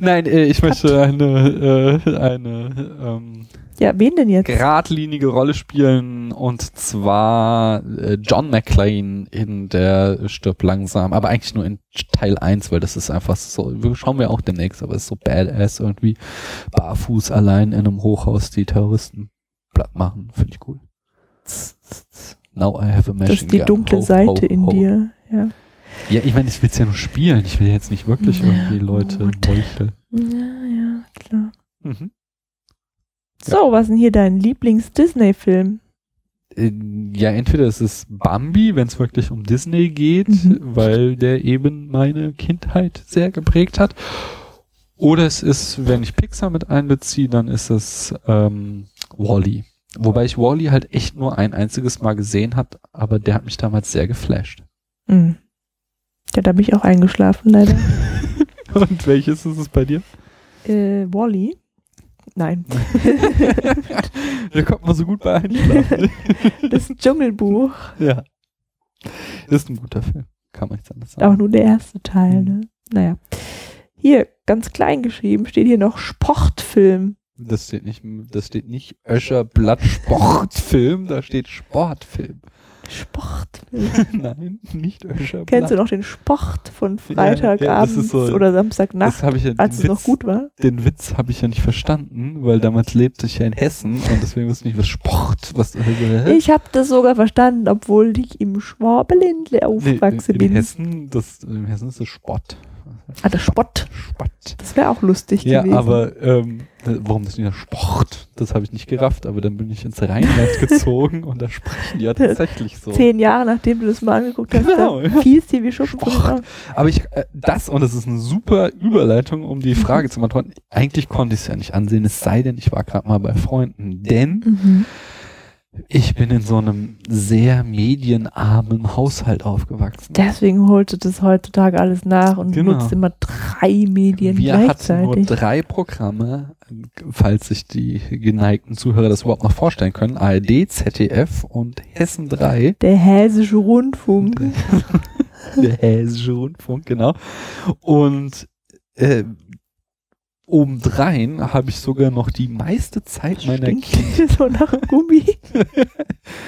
Nein, äh, ich möchte eine, äh, eine ähm, Ja, wen denn jetzt? geradlinige Rolle spielen und zwar äh, John McClane in der Stirb langsam, aber eigentlich nur in Teil 1, weil das ist einfach so, schauen wir auch demnächst, aber es ist so badass irgendwie barfuß allein in einem Hochhaus die Terroristen platt machen, finde ich cool. Now I have a machine Das ist die gun. dunkle Ho, Seite ho, in ho. dir. Ja. Ja, ich meine, ich will es ja nur spielen. Ich will jetzt nicht wirklich Ja, irgendwie Leute meucheln. ja, ja, klar. Mhm. So, was ist denn hier dein Lieblings-Disney-Film? Äh, Ja, entweder es ist Bambi, wenn es wirklich um Disney geht, Mhm. weil der eben meine Kindheit sehr geprägt hat. Oder es ist, wenn ich Pixar mit einbeziehe, dann ist es ähm, Wally. Wobei ich Wally halt echt nur ein einziges Mal gesehen hat, aber der hat mich damals sehr geflasht. Hm. Ja, da bin ich auch eingeschlafen, leider. <laughs> Und welches ist es bei dir? äh, Wally? Nein. da kommt man so gut bei einschlafen. <laughs> Das Dschungelbuch. ja. Ist ein guter Film. Kann man nichts anderes Auch sagen. nur der erste Teil, ne? Naja. Hier, ganz klein geschrieben, steht hier noch Sportfilm. Das steht nicht, das steht nicht Öscher Blatt Sportfilm, da steht Sportfilm. Sportfilm. <laughs> Nein, nicht Öscher Kennst du noch den Sport von Ja, ja, ist so- oder Samstagnacht, Das habe ich ja, als es noch gut war? den Witz habe ich ja nicht verstanden, weil damals lebte ich ja in Hessen und deswegen wusste ich nicht, was Sport, was, hä? Ich habe das sogar verstanden, obwohl ich im Schwabeländle Nee, aufgewachsen in, bin. in Hessen, das, in Hessen ist das Sport. Ah, der Spott. Sport. Das wäre auch lustig Ja, gewesen. aber ähm, warum das nicht Sport? Das habe ich nicht gerafft, aber dann bin ich ins Rheinland <laughs> gezogen und da sprechen die ja tatsächlich so. Zehn Jahre nachdem du das mal angeguckt hast, Genau, da ja. fiel es dir wie Schuppen. Aber ich, äh, das, und das ist eine super Überleitung, um die Frage zu beantworten. Eigentlich konnte ich es ja nicht ansehen, es sei denn, ich war gerade mal bei Freunden. Denn Mhm. Ich bin in so einem sehr medienarmen Haushalt aufgewachsen. Deswegen holte das heutzutage alles nach und Genau. nutzt immer drei Medien Wir hatten nur gleichzeitig. drei Programme, falls sich die geneigten Zuhörer das überhaupt noch vorstellen können. ARD, ZDF und Hessen 3. Der Hessische Rundfunk. Der Hessische Rundfunk, genau. Und äh, obendrein habe ich sogar noch die meiste Zeit meiner Stinkt Kindheit. so nach Gummi. <laughs>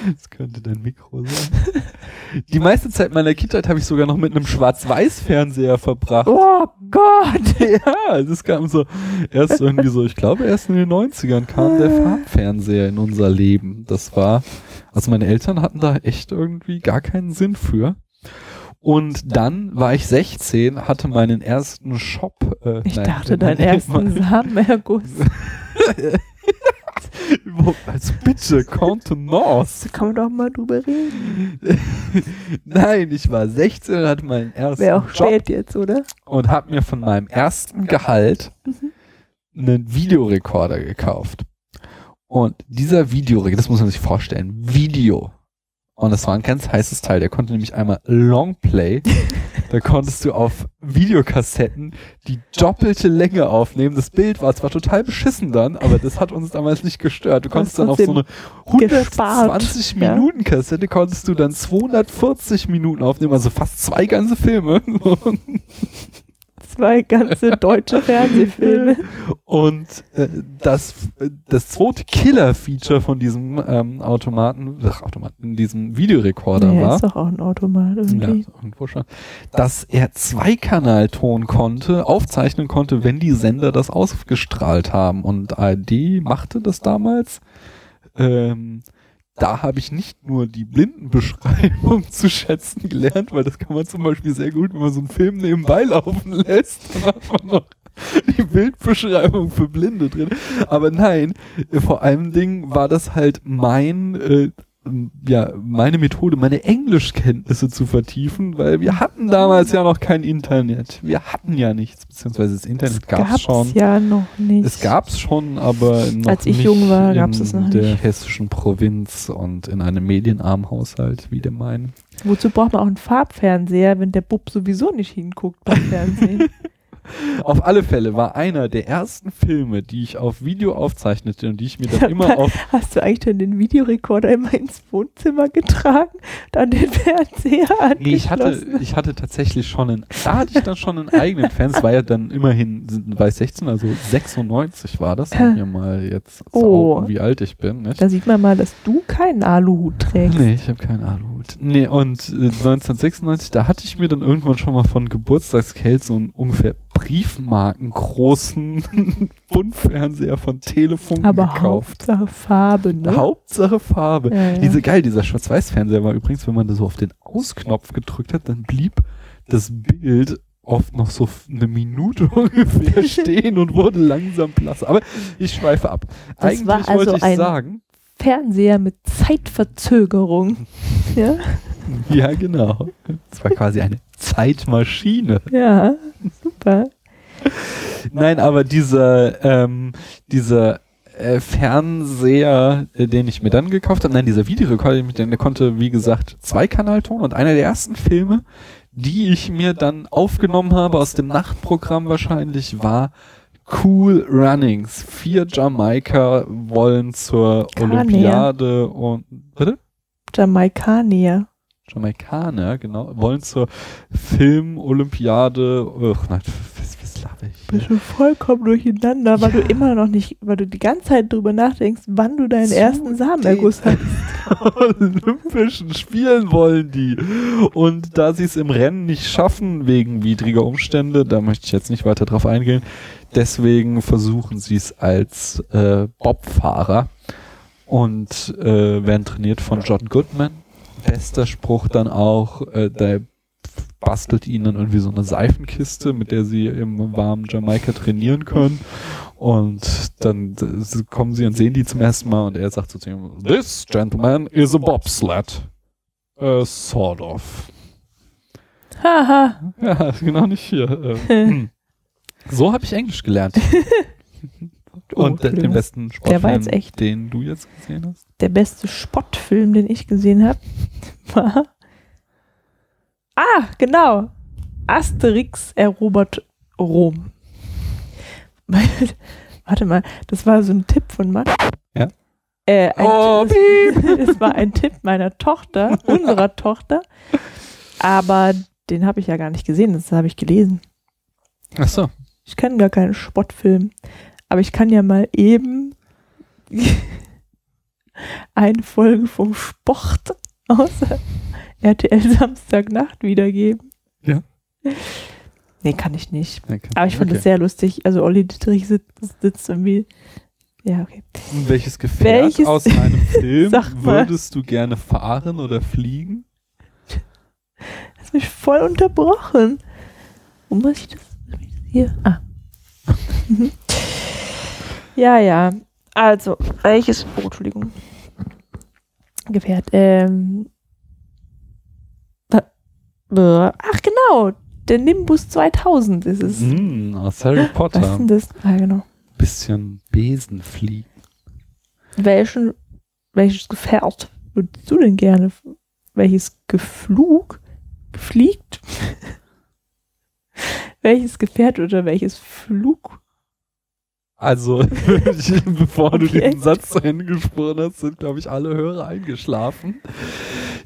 Das könnte dein Mikro sein. Die meiste Zeit meiner Kindheit habe ich sogar noch mit einem Schwarz-Weiß-Fernseher verbracht. Oh Gott. <laughs> Ja, das kam so, erst irgendwie so, ich glaube erst in den 90ern kam der Farbfernseher in unser Leben. Das war, also meine Eltern hatten da echt irgendwie gar keinen Sinn für. Und dann war ich 16, hatte meinen ersten Shop. Äh, Ich nein, dachte, deinen ersten Samenerguss. <laughs> Also bitte, Contenance. Da kann man doch mal drüber reden. <laughs> Nein, ich war 16 und hatte meinen ersten Wäre auch Job spät jetzt, oder? und habe mir von meinem ersten Gehalt einen Videorekorder gekauft. Und dieser Videorekorder, das muss man sich vorstellen, Video. Und das war ein ganz heißes Teil. Der konnte nämlich einmal Longplay. <laughs> da konntest du auf Videokassetten die doppelte Länge aufnehmen. Das Bild war zwar total beschissen dann, aber das hat uns damals nicht gestört. Du konntest dann auf so eine gespart, 120 ja. Minuten Kassette konntest du dann 240 Minuten aufnehmen, also fast zwei ganze Filme. <laughs> zwei ganze deutsche Fernsehfilme. Und äh, das, das zweite Killer-Feature von diesem ähm, Automaten, ach, Automaten, diesem Videorekorder Ja, war, ist doch auch ein Automat ja, irgendwie. irgendwo schon, dass er Zweikanalton konnte, aufzeichnen konnte, wenn die Sender das ausgestrahlt haben. Und ARD machte das damals. Ähm, da habe ich nicht nur die Blindenbeschreibung <laughs> zu schätzen gelernt, weil das kann man zum Beispiel sehr gut, wenn man so einen Film nebenbei laufen lässt, dann hat man noch die Bildbeschreibung für Blinde drin. Aber nein, vor allem Dingen war das halt mein, äh, ja, meine Methode, meine Englischkenntnisse zu vertiefen, weil wir hatten damals ja noch kein Internet. Wir hatten ja nichts, beziehungsweise das Internet gab's, Gab's schon. ja noch nicht. Es gab's schon, aber noch Als ich nicht jung war, in gab's es noch der nicht. hessischen Provinz und in einem medienarmen Haushalt wie dem meinen. Wozu braucht man auch einen Farbfernseher, wenn der Bub sowieso nicht hinguckt beim <laughs> Fernsehen? Auf alle Fälle war einer der ersten Filme, die ich auf Video aufzeichnete und die ich mir dann immer auf Hast du eigentlich dann den Videorekorder immer ins Wohnzimmer getragen, dann den Fernseher angeschlossen? Nee, ich hatte, ich hatte tatsächlich schon einen, da hatte ich dann schon einen eigenen Fan. Es war ja dann immerhin, ich 16, also 96 war das, um hier mal jetzt Oh. outen, wie alt ich bin. Nicht? da sieht man mal, dass du keinen Aluhut trägst. Nee, ich habe keinen Aluhut. Nee, und äh, 1996, da hatte ich mir dann irgendwann schon mal von Geburtstagsgeld so einen ungefähr Briefmarken großen <laughs> Buntfernseher von Telefon Aber gekauft. Hauptsache Farbe, ne? Hauptsache Farbe. Ja, ja. Diese geil, dieser Schwarz-Weiß-Fernseher war übrigens, wenn man da so auf den Ausknopf gedrückt hat, dann blieb das Bild oft noch so eine Minute <laughs> ungefähr <laughs> stehen und wurde langsam blass. Aber ich schweife ab. Das Eigentlich war also wollte ich ein- sagen, Fernseher mit Zeitverzögerung. ja, ja genau, es war quasi eine Zeitmaschine. ja, super. <laughs> Nein, aber dieser, ähm, dieser äh, Fernseher, äh, den ich mir dann gekauft habe, nein, dieser Videorekorder, den ich- der konnte, wie gesagt, Zweikanalton und einer der ersten Filme, die ich mir dann aufgenommen habe aus dem Nachtprogramm wahrscheinlich, war Cool Runnings. Vier Jamaika wollen zur Kanier. Olympiade und, bitte? Jamaikanier. Jamaikaner, genau, wollen zur Film-Olympiade, nein, was, was laber ich? hier? Bist du vollkommen durcheinander, weil Ja. du immer noch nicht, weil du die ganze Zeit drüber nachdenkst, wann du deinen Zu ersten Samenerguss hast. <laughs> Olympischen Spielen wollen die. Und da sie es im Rennen nicht schaffen, wegen widriger Umstände, da möchte ich jetzt nicht weiter drauf eingehen, deswegen versuchen sie es als äh, Bobfahrer und äh, werden trainiert von John Goodman. Bester Spruch dann auch, äh, der bastelt ihnen dann irgendwie so eine Seifenkiste, mit der sie im warmen Jamaika trainieren können. Und dann äh, kommen sie und sehen die zum ersten Mal und er sagt so zu ihm, This gentleman is a bobsled. Uh, sort of. Haha. Ja, <laughs> genau nicht hier. Ähm, <laughs> so habe ich Englisch gelernt. Oh, <laughs> und äh, den besten Der war Sportfilm, jetzt echt- den du jetzt gesehen hast. Der beste Spottfilm, den ich gesehen habe, war. Ah, genau. Asterix erobert Rom. <laughs> Warte mal, das war so ein Tipp von Max. Ja. Äh, ein, Oh, das, <laughs> das war ein Tipp meiner Tochter, unserer Tochter. Aber den habe ich ja gar nicht gesehen, das habe ich gelesen. Ach so. Ich kann gar keinen Spottfilm. Aber ich kann ja mal eben <laughs> eine Folge vom Sport aus RTL <laughs> Samstagnacht wiedergeben. Ja. Nee, kann ich nicht. Okay. Aber ich fand okay. es sehr lustig. Also Olli Dittrich sitzt, sitzt irgendwie. Ja, okay. Und Welches Gefährt Welches- aus einem <laughs> Film würdest du gerne fahren oder fliegen? Hast mich voll unterbrochen. Wo muss ich das? Hier. Ah. <laughs> ja, ja. Also, welches. Oh, Entschuldigung. Gefährt. Ähm. Ach, genau. Der Nimbus 2000 ist es. Mm, aus Harry Was ist Potter. denn das? Ah, genau. Bisschen Besen fliegen. Welchen, welches Gefährt würdest du denn gerne? Welches Geflug? Gefliegt? <laughs> welches Gefährt oder welches Flug? Also, <laughs> bevor du Okay. diesen Satz zu Ende gesprochen hast, sind, glaube ich, alle Hörer eingeschlafen.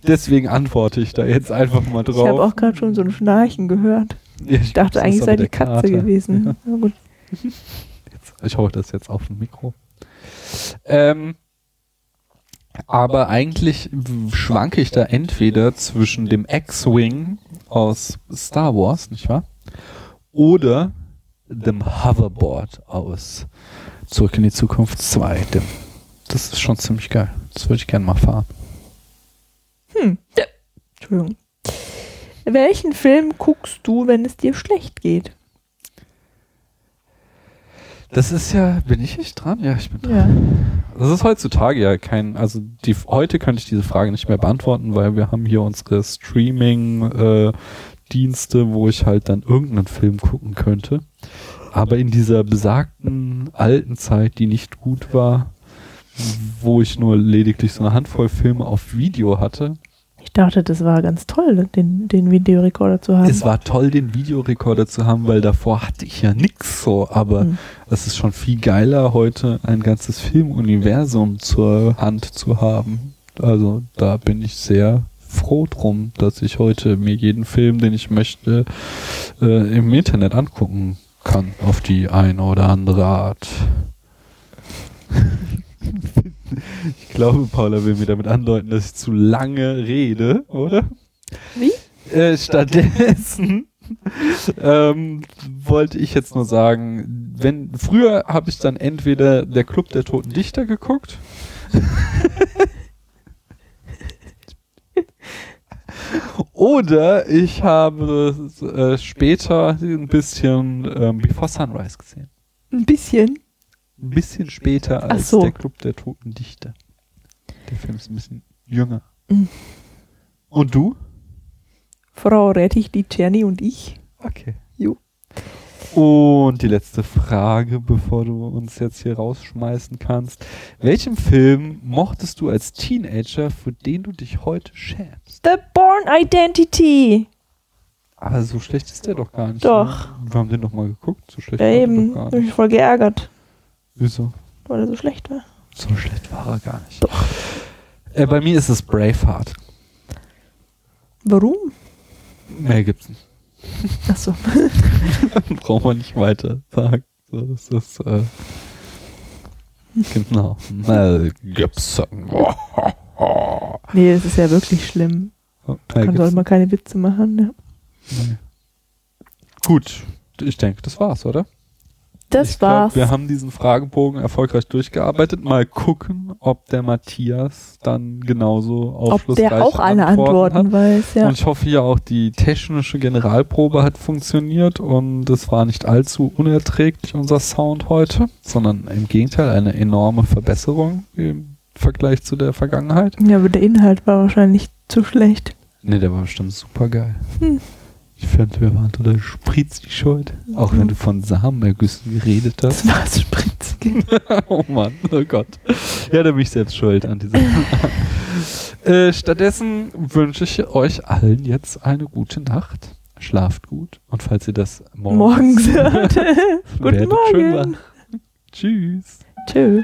Deswegen antworte ich da jetzt einfach mal Ich habe drauf. auch gerade schon so ein Schnarchen gehört. Ja, Ich dachte eigentlich sei die Katze Kater. gewesen. Ja. Gut. Jetzt, ich hole das jetzt auf dem Mikro. Ähm, aber eigentlich schwanke ich da entweder zwischen dem X-Wing aus Star Wars, nicht wahr? Oder dem Hoverboard aus Zurück in die Zukunft 2. Dem, das ist schon ziemlich geil. Das würde ich gerne mal fahren. Hm. Ja. Entschuldigung. Welchen Film guckst du, wenn es dir schlecht geht? Das ist ja, bin ich nicht dran? Ja, ich bin dran. Ja. Das ist heutzutage ja kein, also die, heute könnte ich diese Frage nicht mehr beantworten, weil wir haben hier unsere Streaming-Dienste, wo ich halt dann irgendeinen Film gucken könnte. Aber in dieser besagten alten Zeit, die nicht gut war, wo ich nur lediglich so eine Handvoll Filme auf Video hatte, Ich dachte, das war ganz toll, den, den Videorekorder zu haben. es war toll, den Videorekorder zu haben, weil davor hatte ich ja nix so, aber Hm. es ist schon viel geiler, heute ein ganzes Filmuniversum zur Hand zu haben. Also da bin ich sehr froh drum, dass ich heute mir jeden Film, den ich möchte, äh, im Internet angucken kann, auf die eine oder andere Art. <laughs> ich glaube, Paula will mir damit andeuten, dass ich zu lange rede, oder? Wie? Äh, stattdessen ähm, wollte ich jetzt nur sagen, wenn früher habe ich dann entweder der Club der Toten Dichter geguckt. Oder ich habe äh, später ein bisschen ähm, Before Sunrise gesehen. Ein bisschen. Ein bisschen später als so. der Club der Toten Dichter. Der Film ist ein bisschen jünger. Mhm. Und du? Frau Rettich, die Jenny und ich. Okay. Jo. Und die letzte Frage, bevor du uns jetzt hier rausschmeißen kannst. Welchen Film mochtest du als Teenager, für den du dich heute schämst? The Born Identity. Aber so schlecht ist der doch gar nicht. Doch. Ne? Wir haben den doch mal geguckt. So schlecht Ja, eben. mich nicht. voll geärgert, Wieso? weil er so schlecht war. So schlecht war er gar nicht. Doch. Äh, bei mir ist es Braveheart. Warum? Gibt's nicht. Achso. <laughs> Brauchen wir nicht weiter sagen. So, das ist, äh, genau. Mel Gibson. <laughs> Nee, das ist ja wirklich schlimm. Mel Dann soll Gibson. man keine Witze machen. Ja. Nee. Gut, ich denke, das war's, oder? Das ich glaub, war's. wir haben diesen Fragebogen erfolgreich durchgearbeitet. Mal gucken, ob der Matthias dann genauso Ob aufschlussreich der auch alle Antworten Antworten weiß, ja. Und ich hoffe ja auch, die technische Generalprobe hat funktioniert und es war nicht allzu unerträglich, unser Sound heute, sondern im Gegenteil eine enorme Verbesserung im Vergleich zu der Vergangenheit. Ja, aber der Inhalt war wahrscheinlich zu schlecht. Ne, der war bestimmt super geil. Hm. Ich fand, wir waren total spritzig schuld. Auch wenn du von Samenergüssen geredet hast. <laughs> Das war spritzig. <laughs> oh Mann, oh Gott. Ja, da bin ich selbst schuld an dieser. <laughs> äh, stattdessen wünsche ich euch allen jetzt eine gute Nacht. Schlaft gut. Und falls ihr das morgens, Morgens hört. Guten Morgen. Tschüss. Tschö.